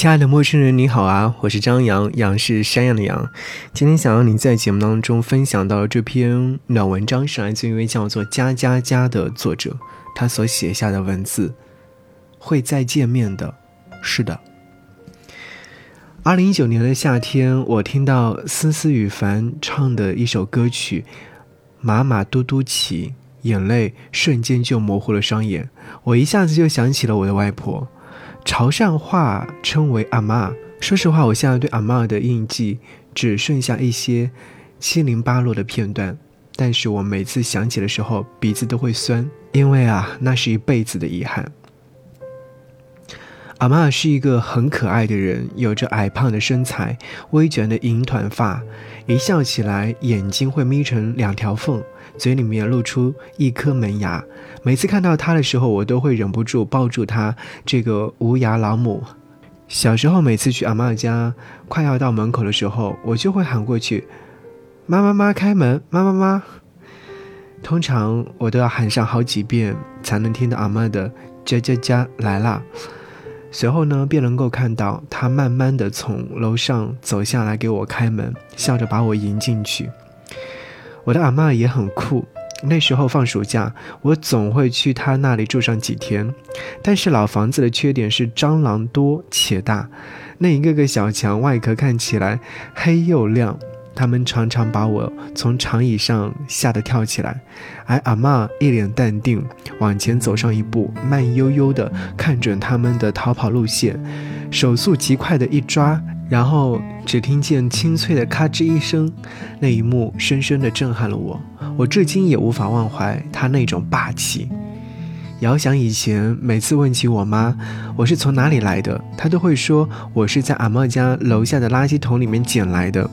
亲爱的陌生人，你好啊！我是张扬，杨是山羊的羊。今天想要你在节目当中分享到的这篇暖文章，是来自一位叫做加加加的作者，他所写下的文字。会再见面的，是的。二零一九年的夏天，我听到思思雨凡唱的一首歌曲《马马嘟嘟起》，眼泪瞬间就模糊了双眼。我一下子就想起了我的外婆。潮汕话称为阿妈。说实话，我现在对阿妈的印记只剩下一些七零八落的片段。但是我每次想起的时候，鼻子都会酸，因为啊，那是一辈子的遗憾。阿妈是一个很可爱的人，有着矮胖的身材，微卷的银团发，一笑起来眼睛会眯成两条缝，嘴里面露出一颗门牙。每次看到她的时候，我都会忍不住抱住她这个无牙老母。小时候，每次去阿妈家，快要到门口的时候，我就会喊过去：“妈妈妈，开门！妈妈妈。”通常我都要喊上好几遍，才能听到阿妈的“加加加来啦”。随后呢，便能够看到他慢慢的从楼上走下来，给我开门，笑着把我迎进去。我的阿妈也很酷，那时候放暑假，我总会去她那里住上几天。但是老房子的缺点是蟑螂多且大，那一个个小墙外壳看起来黑又亮。他们常常把我从长椅上吓得跳起来，而阿妈一脸淡定，往前走上一步，慢悠悠地看准他们的逃跑路线，手速极快的一抓，然后只听见清脆的咔吱一声，那一幕深深地震撼了我，我至今也无法忘怀他那种霸气。遥想以前，每次问起我妈我是从哪里来的，她都会说我是在阿妈家楼下的垃圾桶里面捡来的。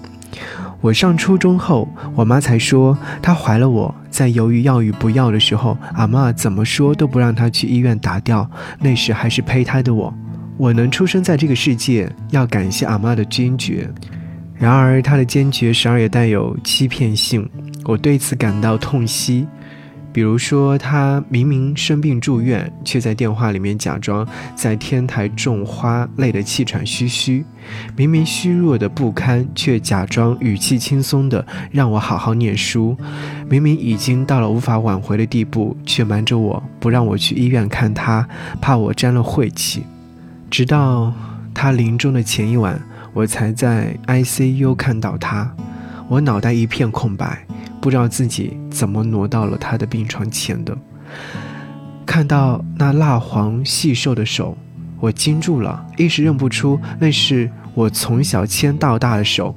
我上初中后，我妈才说她怀了我，在犹豫要与不要的时候，阿妈怎么说都不让她去医院打掉。那时还是胚胎的我，我能出生在这个世界，要感谢阿妈的坚决。然而她的坚决时而也带有欺骗性，我对此感到痛惜。比如说，他明明生病住院，却在电话里面假装在天台种花，累得气喘吁吁；明明虚弱的不堪，却假装语气轻松的让我好好念书；明明已经到了无法挽回的地步，却瞒着我不让我去医院看他，怕我沾了晦气。直到他临终的前一晚，我才在 ICU 看到他，我脑袋一片空白。不知道自己怎么挪到了他的病床前的，看到那蜡黄细瘦的手，我惊住了，一时认不出那是我从小牵到大的手。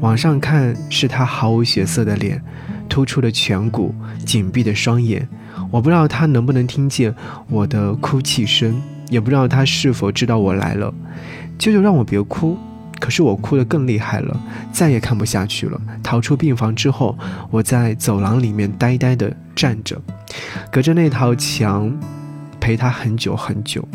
往上看是他毫无血色的脸，突出的颧骨，紧闭的双眼。我不知道他能不能听见我的哭泣声，也不知道他是否知道我来了。舅舅让我别哭。可是我哭得更厉害了，再也看不下去了。逃出病房之后，我在走廊里面呆呆地站着，隔着那套墙，陪他很久很久。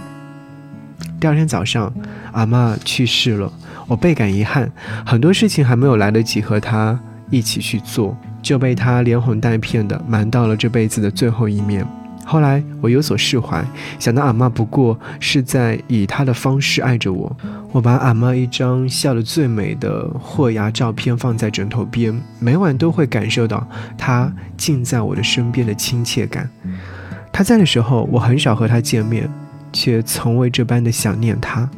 第二天早上，阿妈去世了，我倍感遗憾，很多事情还没有来得及和他一起去做，就被他连哄带骗的瞒到了这辈子的最后一面。后来我有所释怀，想到阿妈不过是在以她的方式爱着我。我把阿妈一张笑得最美的豁牙照片放在枕头边，每晚都会感受到她近在我的身边的亲切感。她在的时候，我很少和她见面，却从未这般的想念她。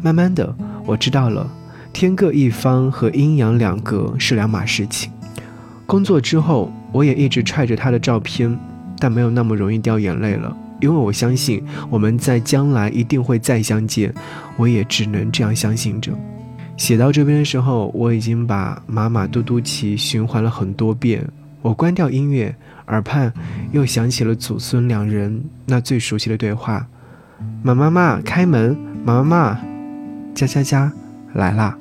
慢慢的，我知道了，天各一方和阴阳两隔是两码事情。工作之后，我也一直揣着她的照片。但没有那么容易掉眼泪了，因为我相信我们在将来一定会再相见，我也只能这样相信着。写到这边的时候，我已经把《马马嘟嘟骑》循环了很多遍。我关掉音乐，耳畔又响起了祖孙两人那最熟悉的对话：“马妈妈开门，马妈妈，加加加来啦。”